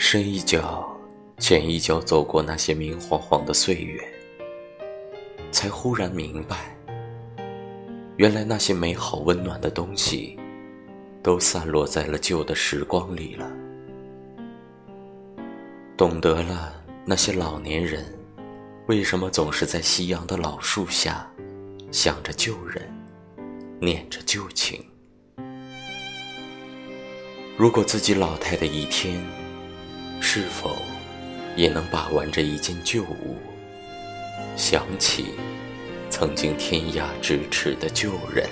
深一脚浅一脚走过那些明晃晃的岁月，才忽然明白，原来那些美好温暖的东西，都散落在了旧的时光里了。懂得了那些老年人，为什么总是在夕阳的老树下，想着旧人，念着旧情。如果自己老态的一天，是否也能把玩着一件旧物，想起曾经天涯咫尺的旧人？